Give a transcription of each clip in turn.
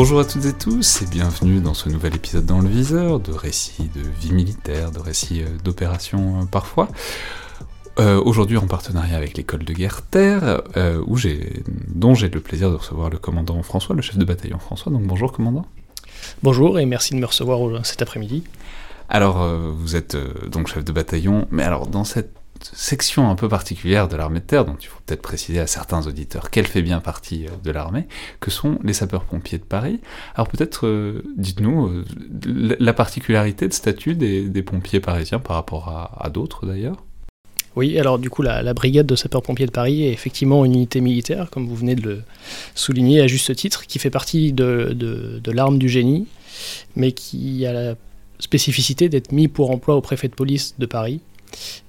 Bonjour à toutes et tous et bienvenue dans ce nouvel épisode dans le viseur de récits de vie militaire, de récits euh, d'opérations euh, parfois. Euh, Aujourd'hui en partenariat avec l'école de guerre Terre, euh, où dont j'ai le plaisir de recevoir le commandant François, le chef de bataillon François. Donc bonjour commandant. Bonjour et merci de me recevoir cet après-midi. Alors vous êtes donc chef de bataillon, mais alors dans cette section un peu particulière de l'armée de terre, dont il faut peut-être préciser à certains auditeurs qu'elle fait bien partie euh, de l'armée, que sont les sapeurs-pompiers de Paris. Alors peut-être euh, dites-nous euh, la particularité de statut des, pompiers parisiens par rapport à, d'autres d'ailleurs? Oui, alors du coup, la, brigade de sapeurs-pompiers de Paris est effectivement une unité militaire, comme vous venez de le souligner à juste titre, qui fait partie de, de, de l'arme du génie, mais qui a la spécificité d'être mis pour emploi au préfet de police de Paris.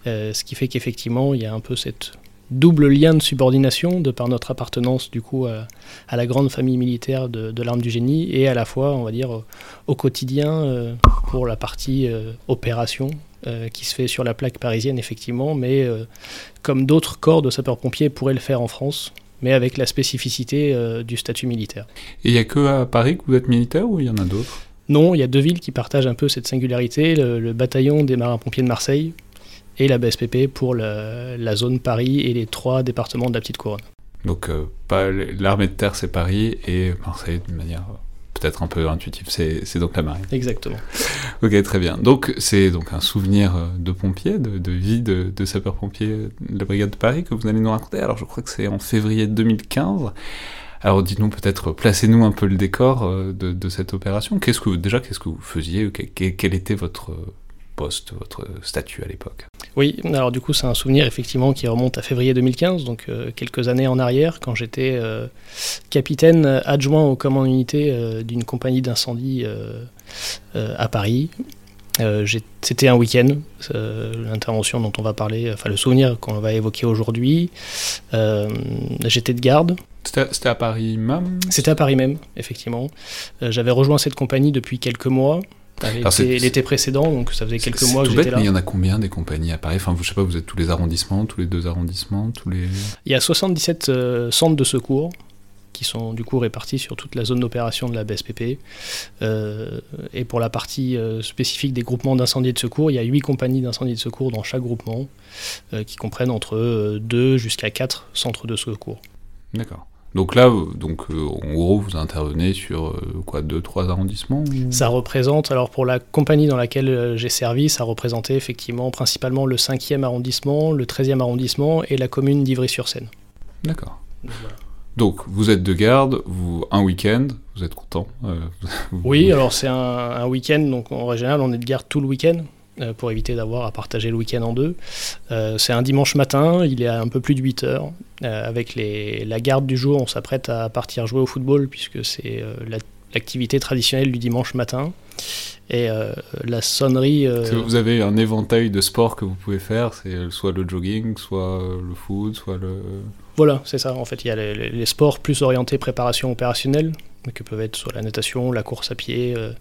Euh, ce qui fait qu'effectivement, il y a un peu cette double lien de subordination de par notre appartenance du coup à, à la grande famille militaire de, de l'arme du génie et à la fois, on va dire, au, au quotidien euh, pour la partie euh, opération euh, qui se fait sur la plaque parisienne effectivement, mais comme d'autres corps de sapeurs-pompiers pourraient le faire en France, mais avec la spécificité du statut militaire. Et il n'y a que à Paris que vous êtes militaire ou il y en a d'autres? Non, il y a deux villes qui partagent un peu cette singularité, le, le bataillon des marins-pompiers de Marseille et la BSPP pour la zone Paris et les trois départements de la Petite Couronne. Donc euh, l'armée de terre c'est Paris et Marseille d'une manière euh, peut-être un peu intuitive, c'est donc la marine. Exactement. Ok, très bien. Donc c'est donc un souvenir euh, de pompier, de, de vie de, de sapeur-pompier de la brigade de Paris que vous allez nous raconter. Alors je crois que c'est en février 2015. Alors dites-nous peut-être, placez-nous un peu le décor euh, de, de cette opération. Qu'est-ce que déjà qu'est-ce que vous faisiez Que- que- Quel était votre poste, votre statut à l'époque Oui, alors du coup c'est un souvenir effectivement qui remonte à février 2015, donc euh, quelques années en arrière, quand j'étais euh, capitaine adjoint au commandant unité euh, d'une compagnie d'incendie euh, euh, à Paris. Euh, C'était un week-end, euh, l'intervention dont on va parler, enfin le souvenir qu'on va évoquer aujourd'hui. Euh, J'étais de garde, C'était à Paris même? C'était à Paris même, effectivement. Euh, J'avais rejoint cette compagnie depuis quelques mois, l'été précédent, donc ça faisait quelques mois que j'étais là. mais il y en a combien des compagnies à Paris? Enfin, vous, je sais pas, vous êtes tous les arrondissements, tous les deux arrondissements, tous les... Il y a 77 euh, centres de secours qui sont du coup répartis sur toute la zone d'opération de la BSPP. Euh, et pour la partie euh, spécifique des groupements d'incendie et de secours, il y a 8 compagnies d'incendie et de secours dans chaque groupement, euh, qui comprennent entre 2 jusqu'à 4 centres de secours. D'accord. Donc là, donc, euh, en gros, vous intervenez sur euh, quoi, deux, trois arrondissements ou- Ça représente, alors pour la compagnie dans laquelle euh, j'ai servi, ça représentait effectivement principalement le 5e arrondissement, le 13e arrondissement et la commune d'Ivry-sur-Seine. D'accord. Donc, voilà. Donc, vous êtes de garde, vous un week-end, vous êtes content euh, vous- Oui, alors c'est un, un week-end, donc en général on est de garde tout le week-end pour éviter d'avoir à partager le week-end en deux. Euh, c'est un dimanche matin, il est à un peu plus de 8 heures. Euh, avec les, la garde du jour, on s'apprête à partir jouer au football puisque c'est euh, la- l'activité traditionnelle du dimanche matin. Et euh, la sonnerie... euh, Vous avez un éventail de sports que vous pouvez faire, c'est euh, soit le jogging, soit euh, le foot, soit le... Voilà, c'est ça. En fait, il y a les, les- les sports plus orientés préparation opérationnelle, que peuvent être soit la natation, la course à pied, euh,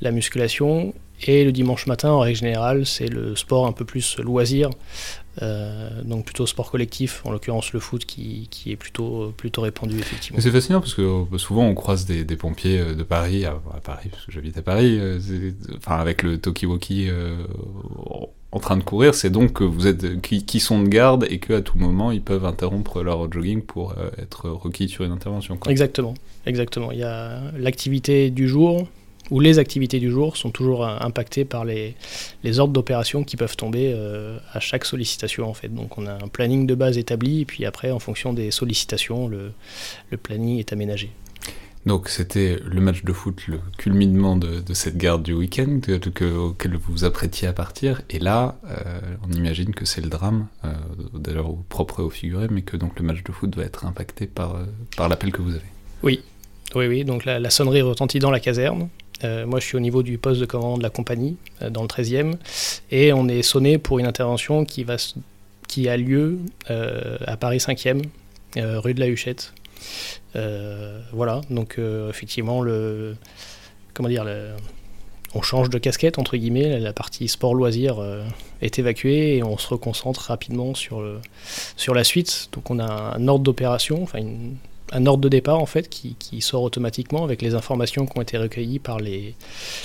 la musculation. Et le dimanche matin, en règle générale, c'est le sport un peu plus loisir, euh, donc plutôt sport collectif, en l'occurrence le foot qui, qui est plutôt, plutôt répandu, effectivement. C'est fascinant parce que euh, souvent on croise des, des pompiers euh, de Paris, à, à Paris parce que j'habite à Paris, enfin avec le talkie-walkie euh, en train de courir, c'est donc que vous êtes qui, sont de garde et qu'à tout moment ils peuvent interrompre leur jogging pour être requis sur une intervention. Exactement, exactement. Il y a l'activité du jour, où les activités du jour sont toujours impactées par les, les ordres d'opération qui peuvent tomber euh, à chaque sollicitation en fait. Donc on a un planning de base établi et puis après en fonction des sollicitations le, le planning est aménagé. Donc c'était le match de foot, le culminement de, de cette garde du week-end que, auquel vous vous apprêtiez à partir. Et là, euh, on imagine que c'est le drame, euh, d'ailleurs au propre et au figuré, mais que donc le match de foot va être impacté par, par l'appel que vous avez. Oui, oui, oui. Donc la, la sonnerie retentit dans la caserne. Euh, moi, je suis au niveau du poste de commande de la compagnie, euh, dans le 13e, et on est sonné pour une intervention qui, va, qui a lieu euh, à Paris 5e, rue de la Huchette. voilà, donc effectivement, le, comment dire, on change de casquette, entre guillemets, la partie sport-loisir est évacuée et on se reconcentre rapidement sur, sur la suite. Donc on a un ordre d'opération, enfin une, un ordre de départ en fait qui, sort automatiquement avec les informations qui ont été recueillies par les,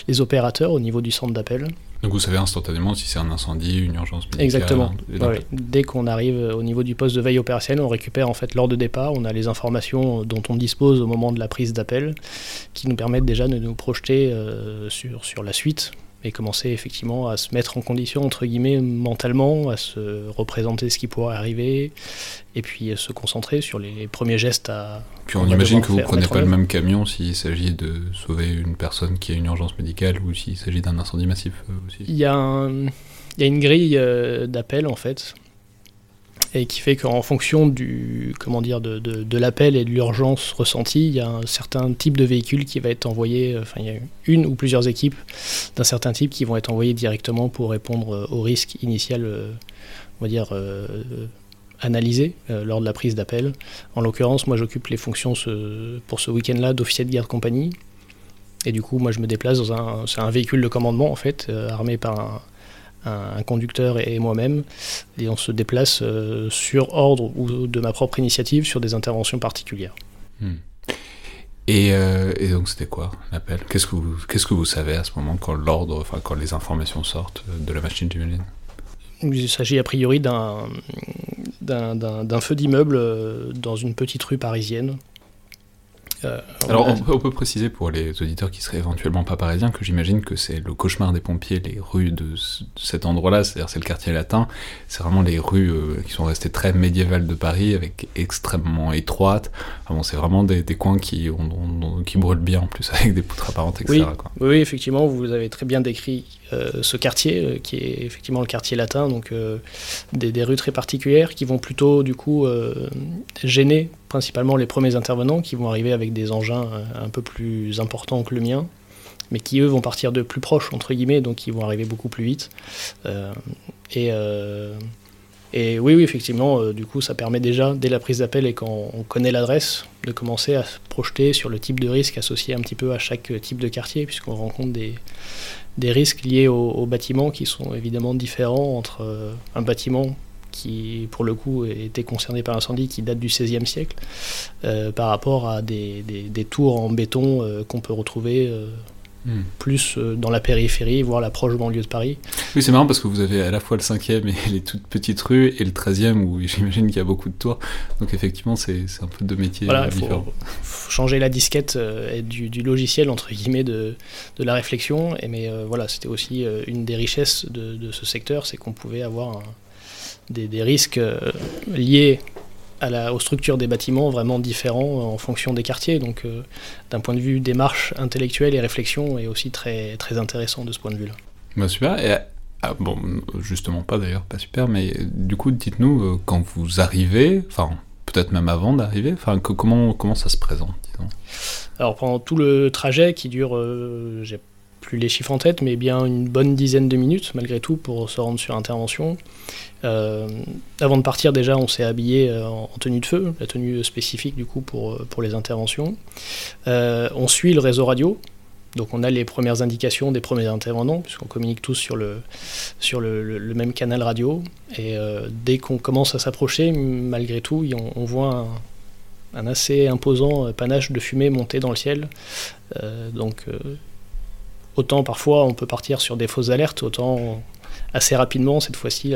les opérateurs au niveau du centre d'appel. Donc vous savez instantanément si c'est un incendie, une urgence médicale. Exactement. Dès qu'on arrive au niveau du poste de veille opérationnelle, on récupère en fait l'ordre de départ, on a les informations dont on dispose au moment de la prise d'appel, qui nous permettent déjà de nous projeter euh, sur, sur la suite et commencer effectivement à se mettre en condition, entre guillemets, mentalement, à se représenter ce qui pourrait arriver, et puis se concentrer sur les premiers gestes à... Puis on, imagine que vous ne prenez pas le même camion s'il s'agit de sauver une personne qui a une urgence médicale ou s'il s'agit d'un incendie massif euh, aussi. Il y a, il y a une grille euh, d'appel en fait et qui fait qu'en fonction du comment dire de, de, l'appel et de l'urgence ressentie, il y a un certain type de véhicule qui va être envoyé. Enfin, il y a une ou plusieurs équipes d'un certain type qui vont être envoyées directement pour répondre euh, au risque initial, euh, on va dire. Euh, analysé lors de la prise d'appel. En l'occurrence, moi j'occupe les fonctions pour ce week-end-là d'officier de garde compagnie. Et du coup, moi je me déplace dans un, un véhicule de commandement en fait, armé par un, un, conducteur et moi-même, et on se déplace euh, sur ordre ou de ma propre initiative sur des interventions particulières. Hmm. Euh, et, donc c'était quoi l'appel? Qu'est-ce que vous qu'est-ce que vous savez à ce moment quand l'ordre, enfin quand les informations sortent de la machine j'imagine? Il s'agit a priori d'un d'un feu d'immeuble euh, dans une petite rue parisienne euh, Alors, on, peut préciser pour les auditeurs qui seraient éventuellement pas parisiens que j'imagine que c'est le cauchemar des pompiers, les rues de, cet endroit-là, c'est-à-dire c'est le quartier latin, c'est vraiment les rues euh, qui sont restées très médiévales de Paris, avec extrêmement étroites. c'est vraiment des, coins qui, qui brûlent bien en plus, avec des poutres apparentes, etc. Oui, effectivement, vous avez très bien décrit ce quartier, qui est effectivement le quartier latin, donc des, des, rues très particulières qui vont plutôt du coup gêner principalement les premiers intervenants qui vont arriver avec des engins euh, un peu plus importants que le mien, mais qui eux vont partir de plus proche, entre guillemets, donc ils vont arriver beaucoup plus vite. Euh, et, euh, et, oui, oui, effectivement, du coup, ça permet déjà, dès la prise d'appel et quand on connaît l'adresse, de commencer à se projeter sur le type de risque associé un petit peu à chaque type de quartier, puisqu'on rencontre des, risques liés au, au, bâtiment qui sont évidemment différents entre un bâtiment qui pour le coup était concerné par l'incendie qui date du XVIe siècle, euh, par rapport à des, tours en béton euh, qu'on peut retrouver euh, hmm. plus dans la périphérie, voire la proche banlieue de Paris. Oui, c'est marrant parce que vous avez à la fois le 5e et les toutes petites rues, et le 13e où j'imagine qu'il y a beaucoup de tours. Donc effectivement, c'est un peu deux métiers voilà, différents. Faut, changer la disquette du, du, logiciel, entre guillemets, de, de la réflexion. Et, mais voilà, c'était aussi une des richesses de, de ce secteur, c'est qu'on pouvait avoir un des, risques euh, liés à la, aux structures des bâtiments vraiment différents en fonction des quartiers. Donc, euh, d'un point de vue démarche intellectuelle et réflexion, est aussi très, très intéressant de ce point de vue-là. Bah super. Et, ah, bon, justement pas d'ailleurs, pas super, mais du coup, dites-nous, euh, quand vous arrivez, enfin, peut-être même avant d'arriver, enfin, comment, comment ça se présente, disons? Alors, pendant tout le trajet qui dure, j'ai plus les chiffres en tête, mais bien une bonne dizaine de minutes malgré tout pour se rendre sur intervention. Euh, avant de partir déjà, on s'est habillé euh, en tenue de feu, la tenue spécifique du coup pour, euh, pour les interventions. on suit le réseau radio, donc on a les premières indications des premiers intervenants, puisqu'on communique tous sur le, sur le, même canal radio. Et dès qu'on commence à s'approcher, malgré tout, on, voit un, assez imposant panache de fumée monter dans le ciel. donc autant parfois on peut partir sur des fausses alertes, autant assez rapidement, cette fois-ci,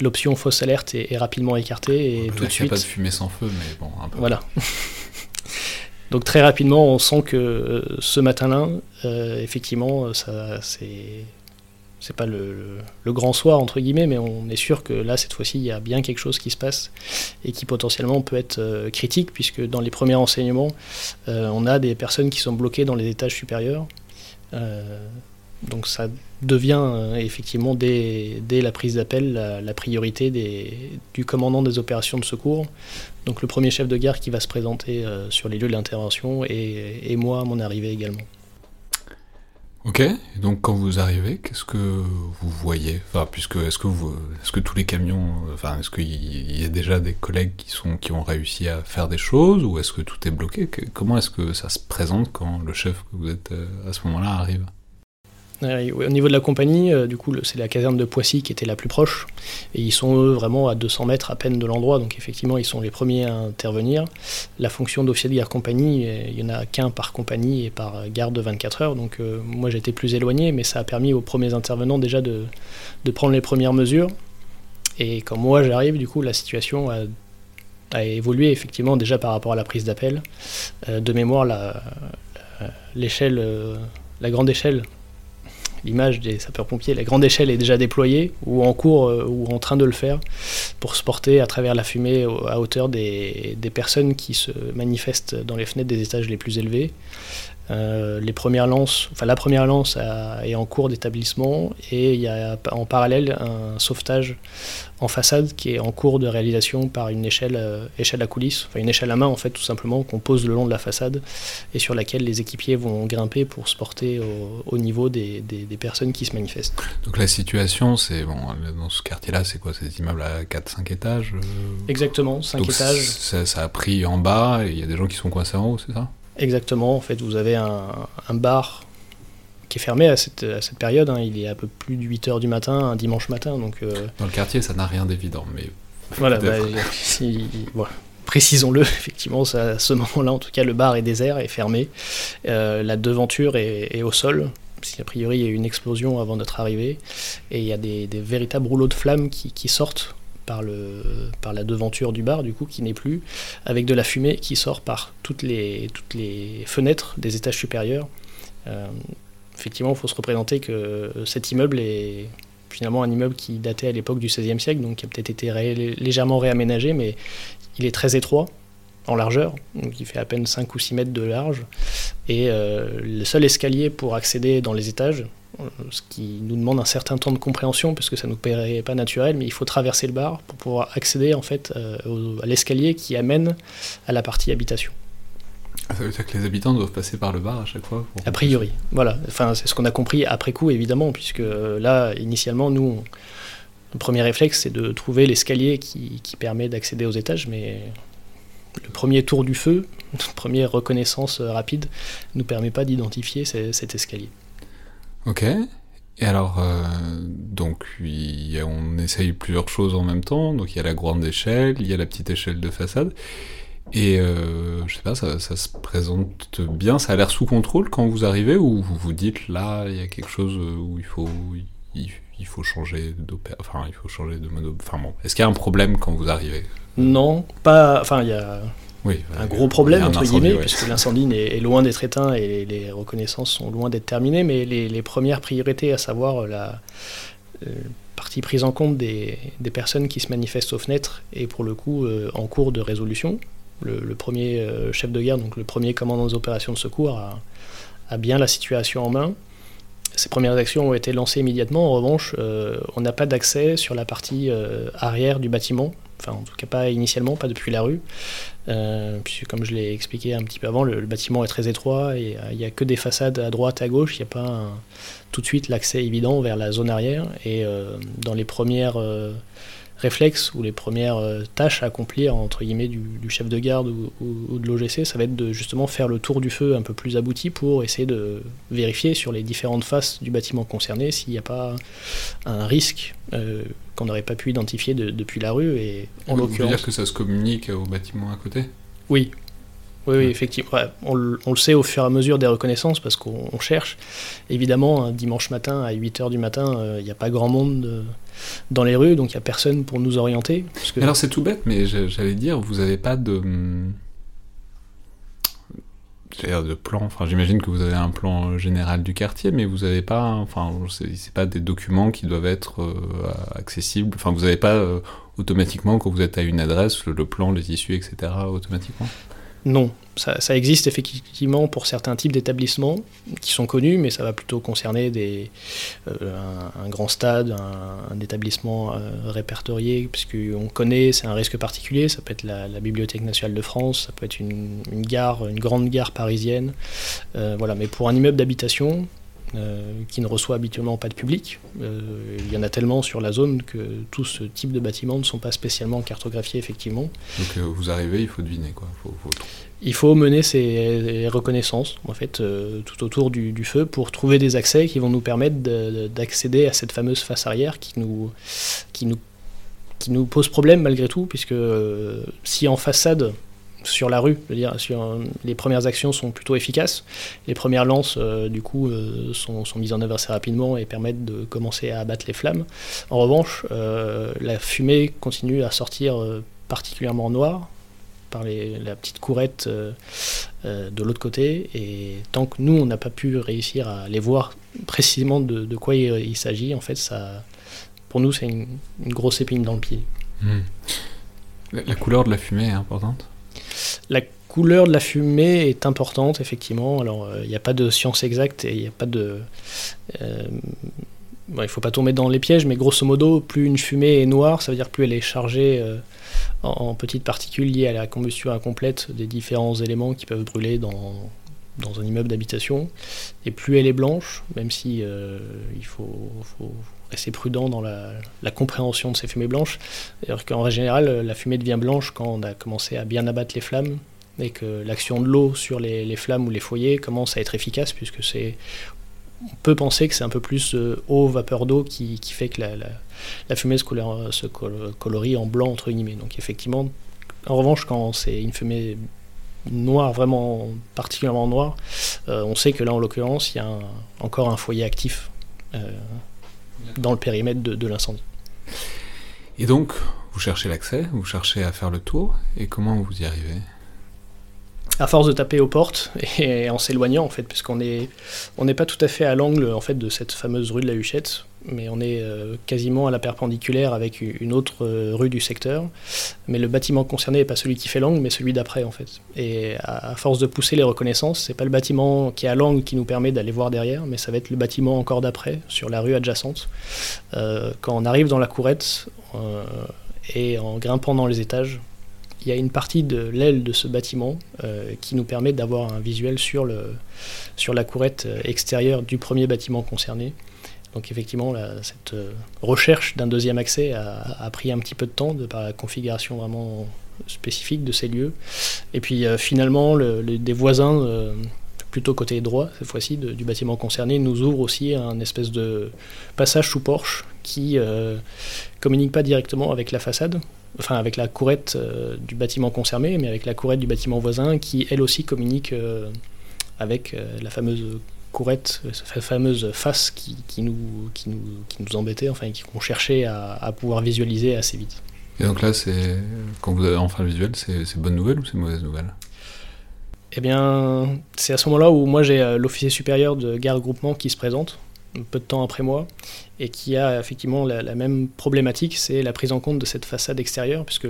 l'option fausse alerte est, rapidement écartée et tout de suite. Il n'y a pas de fumée sans feu, mais bon, un peu. Voilà. Donc très rapidement, on sent que ce matin-là, effectivement, ça, c'est c'est pas le, grand soir entre guillemets, mais on est sûr que là cette fois-ci il y a bien quelque chose qui se passe et qui potentiellement peut être euh, critique puisque dans les premiers renseignements euh, on a des personnes qui sont bloquées dans les étages supérieurs. Euh, donc ça devient effectivement dès, la prise d'appel la, priorité du commandant des opérations de secours. Donc le premier chef de gare qui va se présenter sur les lieux de l'intervention et, et moi à mon arrivée également. Ok, donc quand vous arrivez, qu'est-ce que vous voyez? Enfin, puisque est-ce que vous, est-ce que tous les camions, enfin, est-ce qu'il y a déjà des collègues qui sont qui ont réussi à faire des choses ou est-ce que tout est bloqué? Comment est-ce que ça se présente quand le chef que vous êtes euh, à ce moment-là arrive? Au niveau de la compagnie, euh, du coup, c'est la caserne de Poissy qui était la plus proche. Et ils sont eux vraiment à 200 mètres à peine de l'endroit, donc effectivement, ils sont les premiers à intervenir. La fonction d'officier de gare compagnie, euh, il n'y en a qu'un par compagnie et par garde de 24 heures. Donc euh, moi, j'étais plus éloigné, mais ça a permis aux premiers intervenants déjà de, prendre les premières mesures. Et quand moi j'arrive, du coup, la situation a, évolué effectivement déjà par rapport à la prise d'appel. de mémoire, l'échelle, la grande échelle l'image des sapeurs-pompiers, la grande échelle est déjà déployée ou en cours euh, ou en train de le faire pour se porter à travers la fumée à hauteur des, des personnes qui se manifestent dans les fenêtres des étages les plus élevés. Euh, les premières lances, enfin la première lance est en cours d'établissement et il y a en parallèle un sauvetage en façade qui est en cours de réalisation par une échelle, euh, échelle à coulisses, enfin une échelle à main en fait tout simplement qu'on pose le long de la façade et sur laquelle les équipiers vont grimper pour se porter au, niveau des, des, personnes qui se manifestent. Donc la situation c'est, bon, dans ce quartier-là c'est quoi? Des immeubles à 4-5 étages euh? Exactement, 5 étages. Ça, ça, a pris en bas et il y a des gens qui sont coincés en haut, c'est ça? Exactement, en fait, vous avez un, bar qui est fermé à cette, période. Hein. Il est à peu plus de 8 h du matin, un dimanche matin. Donc, euh, Dans le quartier, ça n'a rien d'évident, mais. Voilà, bah, précisons-le, effectivement, à ce moment-là, en tout cas, le bar est désert, est fermé. Euh, la devanture est, au sol. Parce qu'a priori, il y a eu une explosion avant notre arrivée. Et il y a des, véritables rouleaux de flammes qui sortent par, la devanture du bar, du coup, qui n'est plus, avec de la fumée qui sort par toutes les, fenêtres des étages supérieurs. Euh, effectivement, il faut se représenter que cet immeuble est finalement un immeuble qui datait à l'époque du XVIe siècle, donc qui a peut-être été légèrement réaménagé, mais il est très étroit en largeur, donc il fait à peine 5 ou 6 mètres de large, et euh, le seul escalier pour accéder dans les étages, ce qui nous demande un certain temps de compréhension parce que ça nous paraît pas naturel, mais il faut traverser le bar pour pouvoir accéder en fait euh, à l'escalier qui amène à la partie habitation. Ah, ça veut dire que les habitants doivent passer par le bar à chaque fois A priori, voilà. Enfin, c'est ce qu'on a compris après coup, évidemment, puisque euh, là, initialement, nous, le premier réflexe, c'est de trouver l'escalier qui, qui, permet d'accéder aux étages, mais le premier tour du feu, notre première reconnaissance euh, rapide, ne nous permet pas d'identifier cet escalier. Ok. Et alors, euh, donc, on essaye plusieurs choses en même temps. Donc, il y a la grande échelle, il y a la petite échelle de façade. Et euh, je sais pas, ça, se présente bien, ça a l'air sous contrôle quand vous arrivez ou vous vous dites là, il y a quelque chose où il faut, il, faut changer enfin, il faut changer de mode. Enfin bon, est-ce qu'il y a un problème quand vous arrivez? Non, pas. Enfin, il y a oui, un gros problème, entre guillemets, puisque l'incendie est, loin d'être éteint et les reconnaissances sont loin d'être terminées, mais les, premières priorités, à savoir la euh, partie prise en compte des, personnes qui se manifestent aux fenêtres, et pour le coup euh, en cours de résolution. Le, premier euh, chef de guerre, donc le premier commandant des opérations de secours, a, bien la situation en main. Ces premières actions ont été lancées immédiatement. En revanche, on n'a pas d'accès sur la partie arrière du bâtiment, enfin en tout cas pas initialement, pas depuis la rue, euh, puisque comme je l'ai expliqué un petit peu avant, le, bâtiment est très étroit et euh, il n'y a que des façades à droite, à gauche, il n'y a pas tout de suite l'accès évident vers la zone arrière. Et euh, dans les premières réflexes ou les premières euh, tâches à accomplir entre guillemets du, chef de garde ou, de l'OGC, ça va être de justement faire le tour du feu un peu plus abouti pour essayer de vérifier sur les différentes faces du bâtiment concerné s'il n'y a pas un risque euh, qu'on n'aurait pas pu identifier depuis la rue. Et en Vous dire que ça se communique au bâtiment à côté? Oui. Oui, effectivement. on, le sait au fur et à mesure des reconnaissances parce qu'on cherche. Évidemment, un dimanche matin à 8h du matin, euh, il n'y a pas grand monde euh, dans les rues, donc il n'y a personne pour nous orienter. Alors c'est tout bête, mais j'allais dire, vous n'avez pas de... Hum, de plan, enfin j'imagine que vous avez un plan général du quartier, mais vous n'avez pas, enfin c'est pas des documents qui doivent être euh, accessibles, enfin vous n'avez pas automatiquement quand vous êtes à une adresse le, le plan, les issues, etc. automatiquement? Non, ça, existe effectivement pour certains types d'établissements qui sont connus, mais ça va plutôt concerner euh, un, grand stade, un, établissement euh, répertorié, puisqu'on connaît, c'est un risque particulier, ça peut être la, Bibliothèque nationale de France, ça peut être une, gare, une grande gare parisienne. Euh, voilà, mais pour un immeuble d'habitation, qui ne reçoit habituellement pas de public. il y en a tellement sur la zone que tout ce type de bâtiments ne sont pas spécialement cartographiés effectivement. Donc vous arrivez, il faut deviner quoi. Faut, faut il faut mener ces reconnaissances en fait euh, tout autour du, feu pour trouver des accès qui vont nous permettre d'accéder à cette fameuse face arrière qui nous, qui nous, qui nous pose problème malgré tout puisque euh, si en façade sur la rue, je veux dire, sur, les premières actions sont plutôt efficaces. Les premières lances, euh, du coup, sont, sont, mises en œuvre assez rapidement et permettent de commencer à abattre les flammes. En revanche, la fumée continue à sortir particulièrement noire, par la petite courette euh, euh, de l'autre côté. Et tant que nous, on n'a pas pu réussir à les voir précisément de, quoi il, s'agit, en fait, pour nous, c'est une, grosse épine dans le pied. Hmm. La, couleur de la fumée est importante? La couleur de la fumée est importante, effectivement. Alors, euh, il n'y a pas de science exacte et il n'y a pas de. il ne faut pas tomber dans les pièges, mais grosso modo, plus une fumée est noire, ça veut dire plus elle est chargée en, petites particules liées à la combustion incomplète des différents éléments qui peuvent brûler dans, un immeuble d'habitation. Et plus elle est blanche, même si euh, il faut, rester prudent dans la, compréhension de ces fumées blanches, c'est-à-dire qu'en général, la fumée devient blanche quand on a commencé à bien abattre les flammes et que l'action de l'eau sur les, flammes ou les foyers commence à être efficace puisque c'est on peut penser que c'est un peu plus euh, eau, vapeur d'eau qui, fait que la, fumée se, se, colorie en blanc, entre guillemets. Donc effectivement, en revanche, quand c'est une fumée noire, vraiment particulièrement noire, euh, on sait que là, en l'occurrence, il y a encore un foyer actif euh, dans le périmètre de, l'incendie. Et donc, vous cherchez l'accès, vous cherchez à faire le tour, et comment vous y arrivez? À force de taper aux portes et en s'éloignant en fait, puisqu'on n'est n'est pas tout à fait à l'angle en fait de cette fameuse rue de la Huchette, mais on est euh, quasiment à la perpendiculaire avec une autre euh, rue du secteur. Mais le bâtiment concerné n'est pas celui qui fait l'angle, mais celui d'après en fait. Et à, force de pousser les reconnaissances, c'est pas le bâtiment qui est à l'angle qui nous permet d'aller voir derrière, mais ça va être le bâtiment encore d'après, sur la rue adjacente. Euh, quand on arrive dans la courette et en grimpant dans les étages, il y a une partie de l'aile de ce bâtiment euh, qui nous permet d'avoir un visuel sur, le, sur la courette euh, extérieure du premier bâtiment concerné. Donc effectivement, cette euh, recherche d'un deuxième accès a, pris un petit peu de temps de par la configuration vraiment spécifique de ces lieux. Et puis finalement, le, des voisins, plutôt côté droit cette fois-ci, du bâtiment concerné, nous ouvrent aussi un espèce de passage sous porche qui communique pas directement avec la façade, enfin avec la courette euh, du bâtiment concerné, mais avec la courette du bâtiment voisin qui elle aussi communique euh, avec euh, la fameuse courette, cette fameuse face qui, nous, qui, nous, qui nous embêtait, enfin qu'on cherchait à, pouvoir visualiser assez vite. Et donc là, c'est quand vous avez enfin le visuel, c'est bonne nouvelle ou c'est mauvaise nouvelle? Eh bien, c'est à ce moment-là où moi j'ai l'officier supérieur de garde groupement qui se présente, peu de temps après moi, et qui a effectivement la, même problématique, c'est la prise en compte de cette façade extérieure, puisque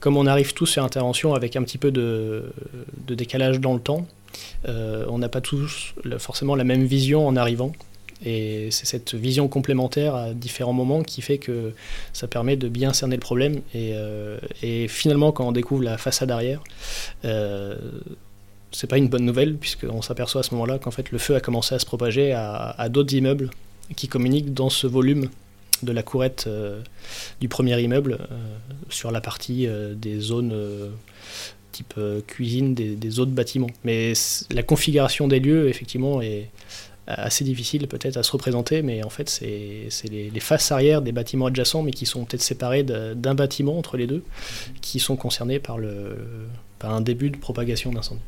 comme on arrive tous sur intervention avec un petit peu de, décalage dans le temps, euh, on n'a pas tous forcément la même vision en arrivant. Et c'est cette vision complémentaire à différents moments qui fait que ça permet de bien cerner le problème. Et, euh, finalement, quand on découvre la façade arrière, euh, c'est pas une bonne nouvelle, puisqu'on s'aperçoit à ce moment-là qu'en fait le feu a commencé à se propager à, d'autres immeubles qui communiquent dans ce volume de la courette euh, du premier immeuble euh, sur la partie euh, des zones type cuisine des, autres bâtiments. Mais la configuration des lieux, effectivement, est assez difficile peut-être à se représenter, mais en fait c'est les, les, faces arrière des bâtiments adjacents, mais qui sont peut-être séparés d'un bâtiment entre les deux, qui sont concernés par, le, par un début de propagation d'incendie.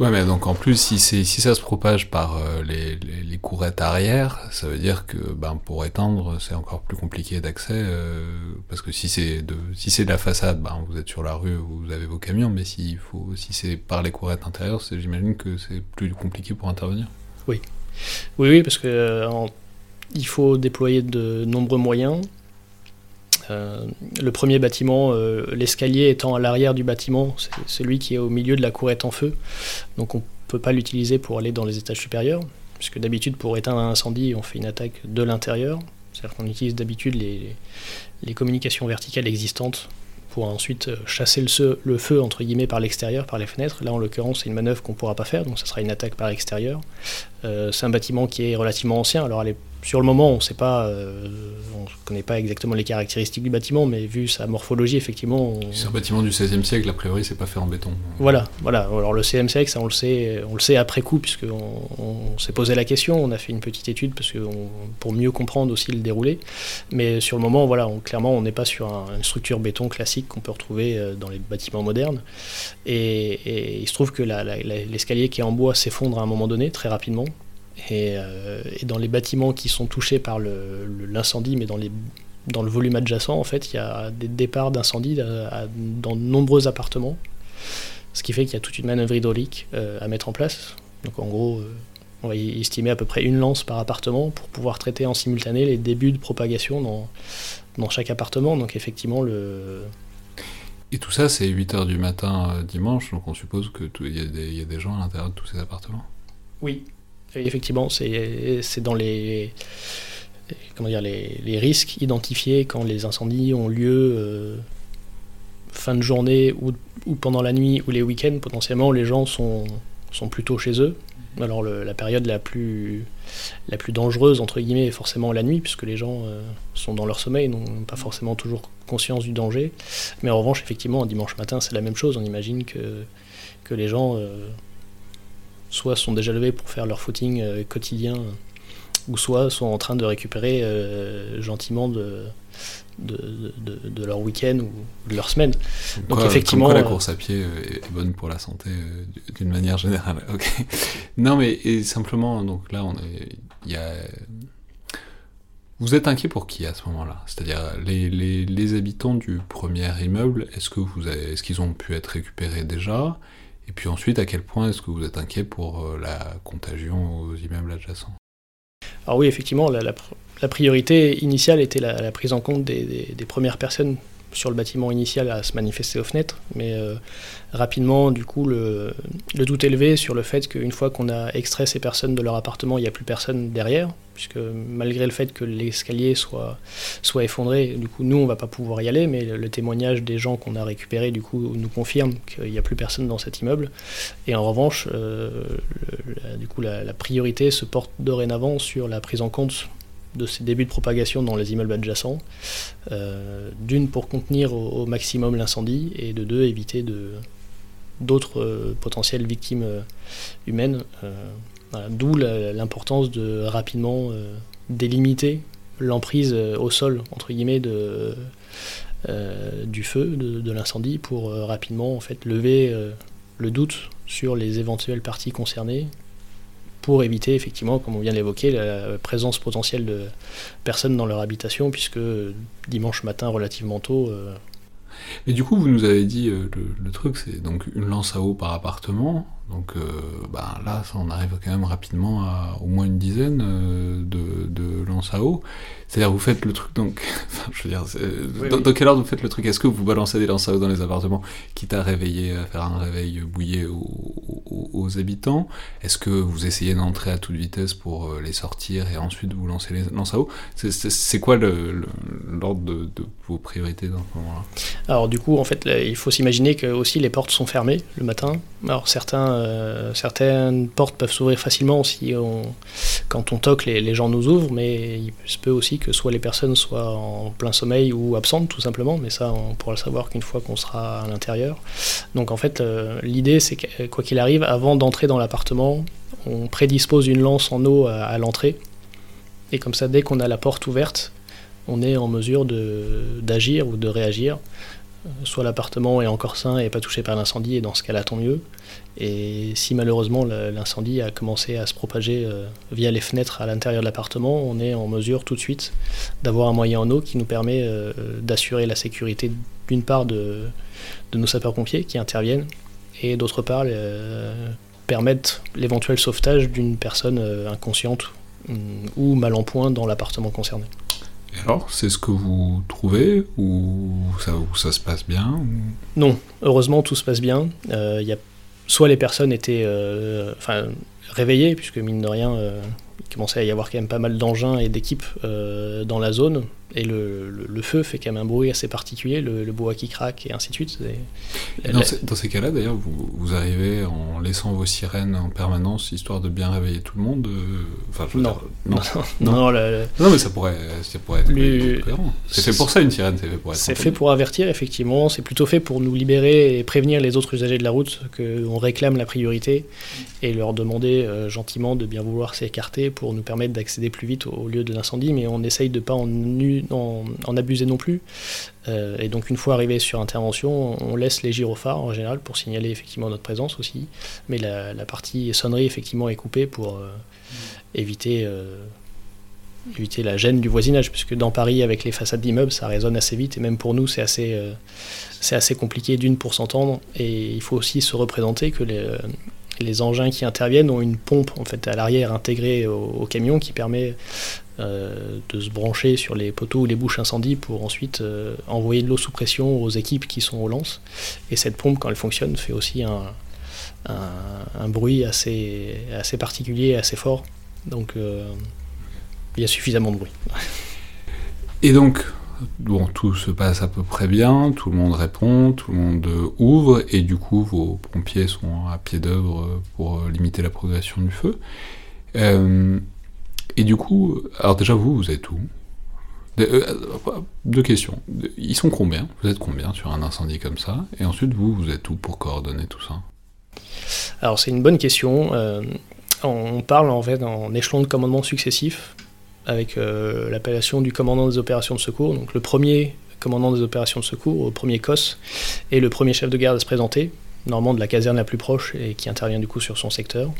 Ouais, mais donc en plus, si, si ça se propage par euh, les, les, courettes arrière, ça veut dire que ben, pour étendre, c'est encore plus compliqué d'accès, euh, parce que si c'est de, si c'est de la façade, ben, vous êtes sur la rue, vous avez vos camions, mais faut, si c'est par les courettes intérieures, j'imagine que c'est plus compliqué pour intervenir. Oui, oui, oui parce que euh, il faut déployer de nombreux moyens. Euh, le premier bâtiment, euh, l'escalier étant à l'arrière du bâtiment, c'est celui qui est au milieu de la courette en feu. Donc on ne peut pas l'utiliser pour aller dans les étages supérieurs, puisque d'habitude pour éteindre un incendie, on fait une attaque de l'intérieur. C'est-à-dire qu'on utilise d'habitude les, communications verticales existantes pour ensuite chasser le, feu entre guillemets par l'extérieur, par les fenêtres. Là, en l'occurrence, c'est une manœuvre qu'on ne pourra pas faire, donc ça sera une attaque par l'extérieur. Euh, c'est un bâtiment qui est relativement ancien. Alors, sur le moment, on sait pas, euh, on ne connaît pas exactement les caractéristiques du bâtiment, mais vu sa morphologie, effectivement. C'est un bâtiment du XVIe siècle, a priori, c'est pas fait en béton. Voilà, voilà. Alors le CMCX, ça, on le sait, on le sait après coup, puisqu'on on, s'est posé la question, on a fait une petite étude parce que pour mieux comprendre aussi le déroulé. Mais sur le moment, voilà, clairement, on n'est pas sur une structure béton classique qu'on peut retrouver euh, dans les bâtiments modernes. Et, il se trouve que l'escalier qui est en bois s'effondre à un moment donné, très rapidement. Euh, et, dans les bâtiments qui sont touchés par l'incendie, mais dans, les, dans le volume adjacent, en fait, il y a des départs d'incendie dans de nombreux appartements. Ce qui fait qu'il y a toute une manœuvre hydraulique euh, à mettre en place. Donc en gros, euh, on va estimer à peu près une lance par appartement pour pouvoir traiter en simultané les débuts de propagation dans, dans chaque appartement. Donc effectivement, le, et tout ça, c'est 8h du matin dimanche, donc on suppose qu'il y, y, a des gens à l'intérieur de tous ces appartements Oui, effectivement, c'est dans les, comment dire, les, les, risques identifiés quand les incendies ont lieu euh, fin de journée ou, ou, pendant la nuit ou les week-ends. Potentiellement, les gens sont, sont plutôt chez eux. Alors la période la plus, la plus dangereuse, entre guillemets, est forcément la nuit, puisque les gens euh, sont dans leur sommeil, n'ont pas forcément toujours conscience du danger. Mais en revanche, effectivement, un dimanche matin, c'est la même chose. On imagine que, que les gens... Euh, soit sont déjà levés pour faire leur footing euh, quotidien, ou soit sont en train de récupérer euh, gentiment de, de, leur week-end ou de leur semaine. Donc effectivement, la euh, course à pied est bonne pour la santé d'une manière générale. Non mais simplement donc là on est, il y a vous êtes inquiet pour qui à ce moment-là? C'est-à-dire les, les, les, habitants du premier immeuble, est-ce que vous est-ce qu'ils ont pu être récupérés déjà? Et puis ensuite, à quel point est-ce que vous êtes inquiet pour euh, la contagion aux immeubles adjacents? Alors oui, effectivement, la, priorité initiale était la, prise en compte des, premières personnes sur le bâtiment initial à se manifester aux fenêtres, mais euh, rapidement, du coup, le, doute élevé sur le fait qu'une fois qu'on a extrait ces personnes de leur appartement, il n'y a plus personne derrière, puisque malgré le fait que l'escalier soit, soit effondré, du coup, nous, on va pas pouvoir y aller, mais le, témoignage des gens qu'on a récupérés, du coup, nous confirme qu'il n'y a plus personne dans cet immeuble. Et en revanche, euh, du coup, la priorité se porte dorénavant sur la prise en compte de ces débuts de propagation dans les immeubles adjacents. Euh, d'une, pour contenir au, maximum l'incendie, et de deux, éviter d'autres euh, potentielles victimes euh, humaines. D'où l'importance de rapidement délimiter l'emprise au sol, entre guillemets, de, du feu, de, de l'incendie, pour rapidement en fait, lever le doute sur les éventuelles parties concernées pour éviter effectivement, comme on vient d'évoquer, la présence potentielle de personnes dans leur habitation, puisque dimanche matin relativement tôt. Euh, Et du coup, vous nous avez dit euh, le, truc, c'est donc une lance à eau par appartement. Donc euh, bah, là, ça, on arrive quand même rapidement à au moins une dizaine de, de lances à eau. C'est-à-dire, vous faites le truc, donc, je veux dire, dans, quelle ordre vous faites le truc? Est-ce que vous balancez des lances à eau dans les appartements, quitte à réveiller, à faire un réveil bouillé aux, habitants? Est-ce que vous essayez d'entrer à toute vitesse pour euh, les sortir et ensuite vous lancez les lances à eau? C'est quoi l'ordre de, de, vos priorités dans ce moment-là? Alors, du coup, en fait, il faut s'imaginer que aussi les portes sont fermées le matin. Alors, certains certains, certaines portes peuvent s'ouvrir facilement si on, quand on toque, les, gens nous ouvrent, mais il se peut aussi que soit les personnes soient en plein sommeil ou absentes tout simplement, mais ça on pourra le savoir qu'une fois qu'on sera à l'intérieur. Donc en fait, l'idée c'est que quoi qu'il arrive, avant d'entrer dans l'appartement, on prédispose une lance en eau à, l'entrée. Et comme ça, dès qu'on a la porte ouverte, on est en mesure d'agir ou de réagir. Euh, soit l'appartement est encore sain et pas touché par l'incendie, et dans ce cas-là, tant mieux. Et si malheureusement l'incendie a commencé à se propager euh, via les fenêtres à l'intérieur de l'appartement, on est en mesure tout de suite d'avoir un moyen en eau qui nous permet euh, d'assurer la sécurité d'une part de, nos sapeurs-pompiers qui interviennent, et d'autre part permettre l'éventuel sauvetage d'une personne inconsciente mm, ou mal en point dans l'appartement concerné. Et alors, c'est ce que vous trouvez ou ça, se passe bien Non, heureusement tout se passe bien. Euh, soit les personnes étaient euh, réveillées, puisque mine de rien, il commençait à y avoir quand même pas mal d'engins et d'équipes dans la zone, et le, le, feu fait quand même un bruit assez particulier, le, bois qui craque et ainsi de suite. Dans, dans, ces cas-là, d'ailleurs, vous, vous, arrivez en laissant vos sirènes en permanence, histoire de bien réveiller tout le monde euh, enfin, non. non. non. Non, mais ça pourrait, ça pourrait être. C'est fait pour ça une sirène, c'est fait pour C'est fait pour avertir, effectivement. C'est plutôt fait pour nous libérer et prévenir les autres usagers de la route qu'on réclame la priorité et leur demander euh, gentiment de bien vouloir s'écarter pour nous permettre d'accéder plus vite au, lieu de l'incendie. Mais on essaye de pas en en, abuser non plus. Euh, et donc une fois arrivé sur intervention, on laisse les gyrophares en général pour signaler effectivement notre présence aussi. Mais la, partie sonnerie effectivement est coupée pour euh, éviter, euh, éviter la gêne du voisinage, puisque dans Paris avec les façades d'immeubles ça résonne assez vite et même pour nous c'est assez, c'est assez compliqué d'une pour s'entendre. Et il faut aussi se représenter que les les engins qui interviennent ont une pompe en fait à l'arrière intégrée au, camion qui permet euh, de se brancher sur les poteaux ou les bouches incendies pour ensuite euh, envoyer de l'eau sous pression aux équipes qui sont au lance. Et cette pompe, quand elle fonctionne, fait aussi un, un, bruit assez, assez particulier, assez fort. Donc euh, il y a suffisamment de bruit. Et donc, bon, tout se passe à peu près bien, tout le monde répond, tout le monde ouvre, et du coup, vos pompiers sont à pied d'œuvre pour limiter la progression du feu. Euh, et du coup, alors déjà, vous, vous êtes où? Euh, deux questions. Ils sont combien? Vous êtes combien sur un incendie comme ça? Et ensuite, vous, vous êtes où pour coordonner tout ça? Alors, c'est une bonne question. Euh, on parle en fait en échelon de commandement successif avec euh, l'appellation du commandant des opérations de secours. Donc le premier commandant des opérations de secours, au premier COS, et le premier chef de garde à se présenter, normalement de la caserne la plus proche et qui intervient du coup sur son secteur.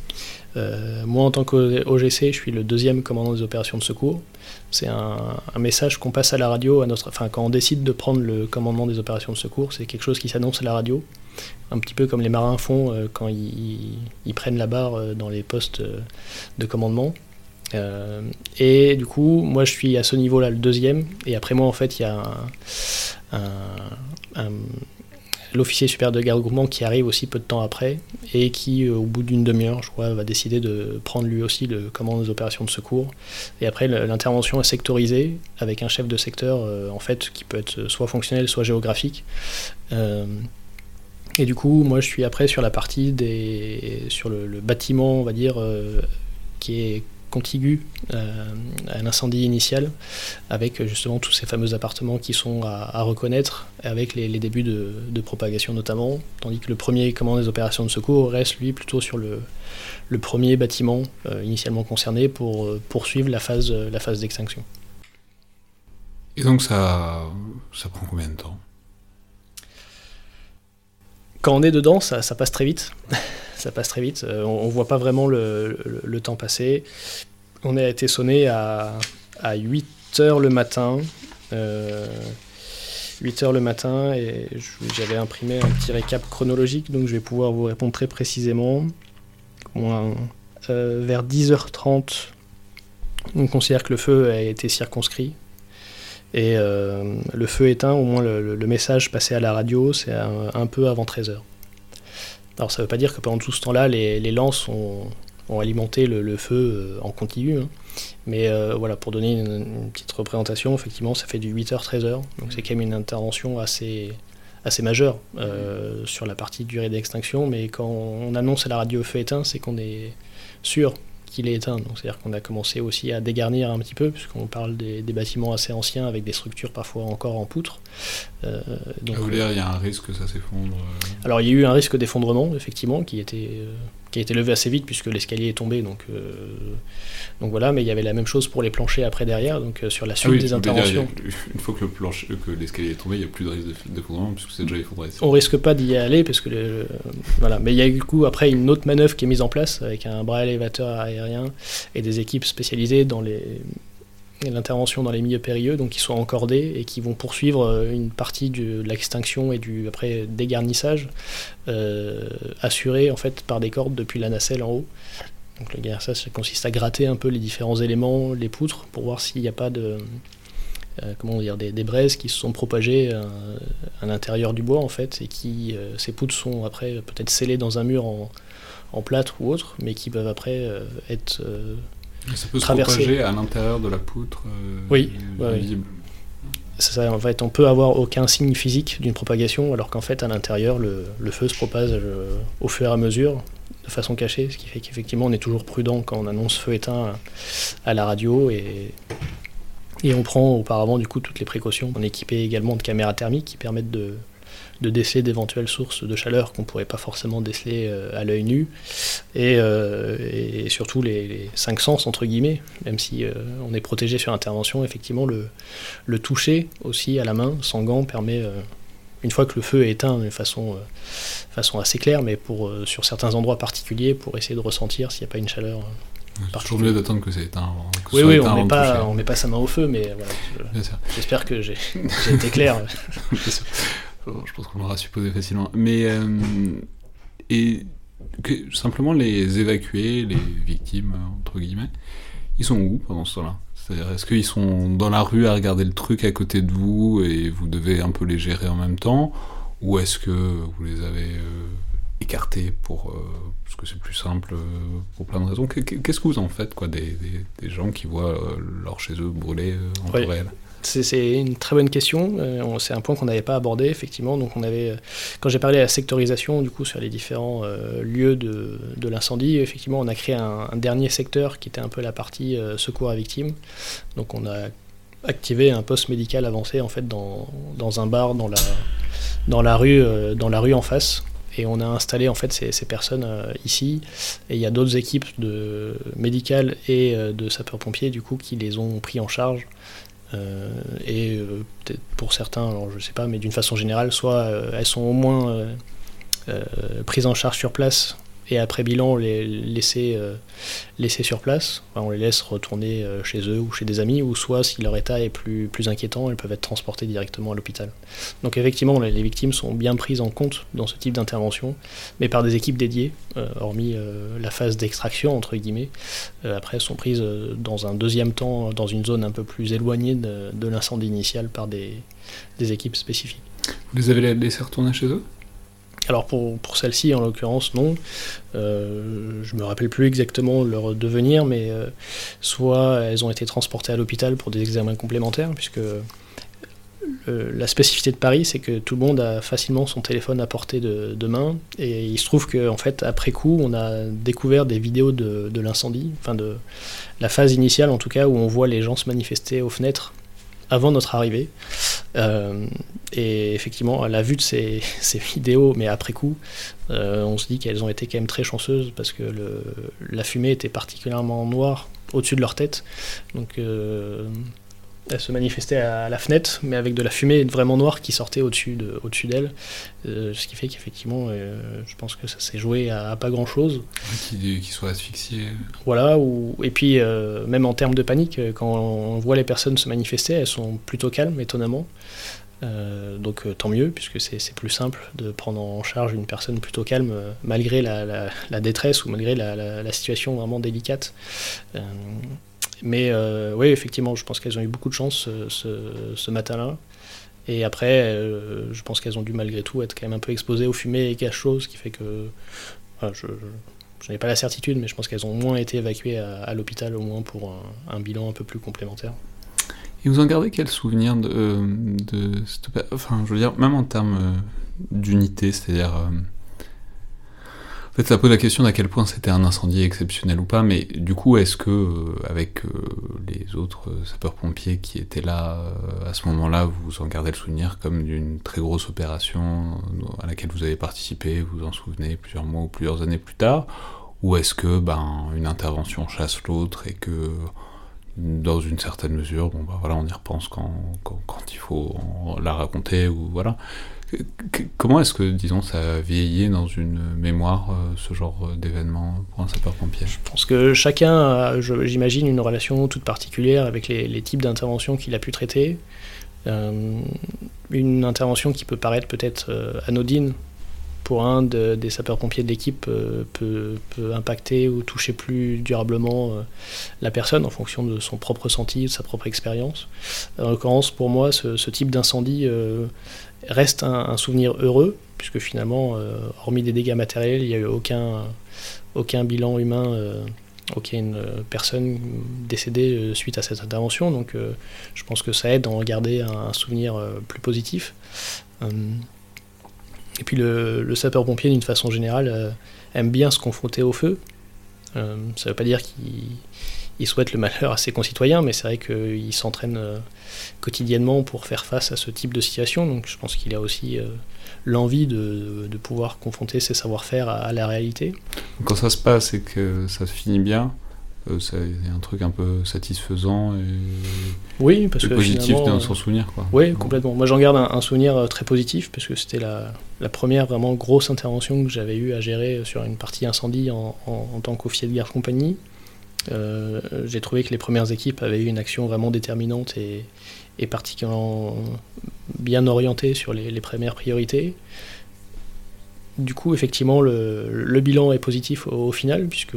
Euh, moi en tant qu'OGC, je suis le deuxième commandant des opérations de secours. C'est un, message qu'on passe à la radio, à notre, enfin quand on décide de prendre le commandement des opérations de secours, c'est quelque chose qui s'annonce à la radio, un petit peu comme les marins font euh, quand ils, prennent la barre dans les postes de commandement. Euh, et du coup, moi je suis à ce niveau-là le deuxième, et après moi en fait il y a l'officier supérieur de garde groupement qui arrive aussi peu de temps après et qui, euh, au bout d'une demi-heure, je crois, va décider de prendre lui aussi le commandement des opérations de secours. Et après, l'intervention est sectorisée avec un chef de secteur, euh, en fait, qui peut être soit fonctionnel, soit géographique. et du coup, moi, je suis après sur la partie des, sur le, bâtiment, on va dire, qui est contigu euh, à un incendie initial, avec justement tous ces fameux appartements qui sont à, reconnaître, avec les, débuts de, propagation notamment, tandis que le premier commandant des opérations de secours reste lui plutôt sur le, le premier bâtiment euh, initialement concerné pour euh, poursuivre la phase, la phase d'extinction. Et donc ça, ça prend combien de temps? Quand on est dedans, ça, ça passe très vite. Ça passe très vite. Euh, on, ne voit pas vraiment le, temps passer. On a été sonné à, 8 h le matin. 8 euh, h le matin et j'avais imprimé un petit récap chronologique, donc je vais pouvoir vous répondre très précisément. Euh, vers 10h30, on considère que le feu a été circonscrit. Et le feu éteint, au moins le, message passé à la radio, c'est un, peu avant 13h. Alors ça ne veut pas dire que pendant tout ce temps-là, les, lances ont, alimenté le, feu euh, en continu. Hein. Mais euh, voilà, pour donner une, petite représentation, effectivement, ça fait du 8h-13h. Donc c'est quand même une intervention assez, assez majeur sur la partie durée d'extinction, mais quand on annonce à la radio feu éteint, c'est qu'on est sûr qu'il est éteint. Donc c'est-à-dire qu'on a commencé aussi à dégarnir un petit peu, puisqu'on parle des, bâtiments assez anciens avec des structures parfois encore en poutre. Euh, donc, il y a un risque que ça s'effondre euh Alors il y a eu un risque d'effondrement, effectivement, qui était euh, qui a été levé assez vite puisque l'escalier est tombé. Donc, euh, donc voilà, mais il y avait la même chose pour les planchers après derrière, donc euh, sur la suite ah des interventions. une fois que, le que l'escalier est tombé, il n'y a plus de risque d'effondrement puisque c'est déjà effondré. On risque pas d'y aller parce que le, voilà, mais il y a eu du coup après une autre manœuvre qui est mise en place avec un bras élévateur aérien et des équipes spécialisées dans les l'intervention dans les milieux périlleux, donc qui sont encordés et qui vont poursuivre euh, une partie de l'extinction et du après dégarnissage euh, assuré en fait par des cordes depuis la nacelle en haut. Donc le garnissage consiste à gratter un peu les différents éléments, les poutres, pour voir s'il n'y a pas de euh, comment dire des, braises qui se sont propagées à, l'intérieur du bois en fait et qui ces poutres sont après peut-être scellées dans un mur en, en plâtre ou autre, mais qui peuvent après être ça peut se propager à l'intérieur de la poutre euh, oui, visible. Ça, en fait, on peut avoir aucun signe physique d'une propagation, alors qu'en fait, à l'intérieur, le, feu se propage euh, au fur et à mesure, de façon cachée, ce qui fait qu'effectivement, on est toujours prudent quand on annonce feu éteint à, la radio et, et on prend auparavant du coup toutes les précautions. On est équipé également de caméras thermiques qui permettent de, de déceler d'éventuelles sources de chaleur qu'on ne pourrait pas forcément déceler euh, à l'œil nu, et, euh, surtout les, cinq sens, entre guillemets, même si euh, on est protégé sur intervention, effectivement, le, le toucher aussi à la main, sans gants, permet, une fois que le feu est éteint de façon, façon assez claire, mais pour, sur certains endroits particuliers, pour essayer de ressentir s'il n'y a pas une chaleur. C'est toujours mieux d'attendre que c'est éteint. oui, oui, on ne met, pas, met pas sa main au feu, mais voilà, j'espère que j'ai été clair. je pense qu'on l'aura supposé facilement. Mais euh, simplement les évacuer, les victimes entre guillemets, ils sont où pendant ce temps-là? C'est-à-dire est-ce qu'ils sont dans la rue à regarder le truc à côté de vous et vous devez un peu les gérer en même temps, ou est-ce que vous les avez euh, écartés pour euh, parce que c'est plus simple pour plein de raisons? Qu'est-ce que vous en faites quoi des, des, gens qui voient leur chez eux brûler en temps réel? C'est une très bonne question. Euh, c'est un point qu'on n'avait pas abordé, effectivement. Donc, on avait, euh, quand j'ai parlé à la sectorisation, du coup, sur les différents euh, lieux de, l'incendie, effectivement, on a créé un, dernier secteur qui était un peu la partie secours à victimes. Donc, on a activé un poste médical avancé, en fait, dans, un bar dans la, rue, dans la rue en face. Et on a installé en fait ces, personnes ici. Et il y a d'autres équipes de médicales et de sapeurs-pompiers du coup qui les ont pris en charge et euh, peut-être pour certains, alors je sais pas, mais d'une façon générale, soit euh, elles sont au moins prises en charge sur place et après bilan, les laisser, euh, laisser sur place. on les laisse retourner euh, chez eux ou chez des amis, ou soit si leur état est plus, plus inquiétant, elles peuvent être transportées directement à l'hôpital. Donc effectivement, les, victimes sont bien prises en compte dans ce type d'intervention, mais par des équipes dédiées, euh, hormis la phase d'extraction, entre guillemets. après, elles sont prises dans un deuxième temps, dans une zone un peu plus éloignée de, de l'incendie initial par des, des équipes spécifiques. Vous les avez laissées retourner chez eux? Alors pour, pour celle-ci, en l'occurrence, non. Euh, je me rappelle plus exactement leur devenir, mais euh, soit elles ont été transportées à l'hôpital pour des examens complémentaires, puisque euh, la spécificité de Paris, c'est que tout le monde a facilement son téléphone à portée de, main, et il se trouve qu'en fait, après coup, on a découvert des vidéos de, de l'incendie, enfin de la phase initiale en tout cas, où on voit les gens se manifester aux fenêtres avant notre arrivée. Euh, et effectivement, à la vue de ces, vidéos, mais après coup, euh, on se dit qu'elles ont été quand même très chanceuses parce que la fumée était particulièrement noire au-dessus de leur tête. Donc euh, elle se manifestait à la fenêtre, mais avec de la fumée vraiment noire qui sortait au-dessus de, au-dessus d'elle, euh, ce qui fait qu'effectivement, euh, je pense que ça s'est joué à, pas grand-chose. Qu'ils soient asphyxiés. Voilà, ou, et puis euh, même en termes de panique, quand on voit les personnes se manifester, elles sont plutôt calmes, étonnamment. donc tant mieux, puisque c'est, plus simple de prendre en charge une personne plutôt calme, malgré la, la, détresse ou malgré la, situation vraiment délicate. Mais euh, oui, effectivement, je pense qu'elles ont eu beaucoup de chance ce, matin-là. Et après, euh, je pense qu'elles ont dû malgré tout être quand même un peu exposées aux fumées et cachots, ce qui fait que je, n'ai pas la certitude, mais je pense qu'elles ont moins été évacuées à, l'hôpital au moins pour un, bilan un peu plus complémentaire. Et vous en gardez quel souvenir de enfin, je veux dire, même en termes d'unité, c'est-à-dire en fait, ça pose la question d'à quel point c'était un incendie exceptionnel ou pas, mais du coup, est-ce que, euh, avec euh, les autres sapeurs-pompiers qui étaient là euh, à ce moment-là, vous en gardez le souvenir comme d'une très grosse opération à laquelle vous avez participé, vous vous en souvenez plusieurs mois ou plusieurs années plus tard Ou est-ce que, ben, une intervention chasse l'autre et que, dans une certaine mesure, bon, bah voilà, on y repense quand, quand, quand il faut la raconter, ou voilà. Comment est-ce que, disons, ça a vieilli dans une mémoire, euh, ce genre d'événement pour un sapeur-pompier? Je pense que chacun a, j'imagine, une relation toute particulière avec les, types d'interventions qu'il a pu traiter. Euh, une intervention qui peut paraître peut-être euh, anodine pour un des sapeurs-pompiers de l'équipe peut, impacter ou toucher plus durablement la personne en fonction de son propre ressenti, de sa propre expérience. En l'occurrence, pour moi, ce, type d'incendie reste un, souvenir heureux, puisque finalement, euh, hormis des dégâts matériels, il n'y a eu aucun, bilan humain, euh, aucune personne décédée euh, suite à cette intervention. Donc je pense que ça aide à en garder un, souvenir plus positif. Et puis le, sapeur-pompier, d'une façon générale, aime bien se confronter au feu. ça ne veut pas dire qu'il souhaite le malheur à ses concitoyens, mais c'est vrai qu'il s'entraîne quotidiennement pour faire face à ce type de situation. Donc je pense qu'il a aussi euh, l'envie de, pouvoir confronter ses savoir-faire à, la réalité. Quand ça se passe et que ça se finit bien, euh, c'est un truc un peu satisfaisant et, oui, parce que positif dans son souvenir. Quoi. Oui, complètement. Moi j'en garde un, souvenir euh, très positif parce que c'était la, première vraiment grosse intervention que j'avais eu à gérer sur une partie incendie en, en tant qu'officier de guerre compagnie. Euh, j'ai trouvé que les premières équipes avaient eu une action vraiment déterminante et, particulièrement bien orientée sur les, premières priorités. Du coup, effectivement, le, bilan est positif au, final, puisque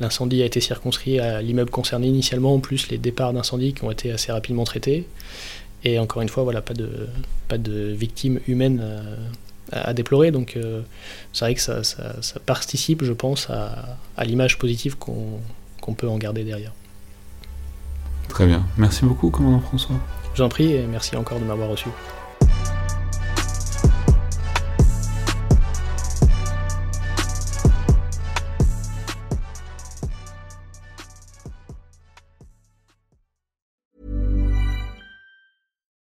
l'incendie a été circonscrit à l'immeuble concerné initialement, en plus les départs d'incendie qui ont été assez rapidement traités. Et encore une fois, voilà, pas de, pas de victimes humaines à, déplorer. Donc euh, c'est vrai que ça, participe, je pense, à l'image positive qu'on qu'on peut en garder derrière. Très bien. Merci beaucoup, commandant François. J'en prie et merci encore de m'avoir reçu.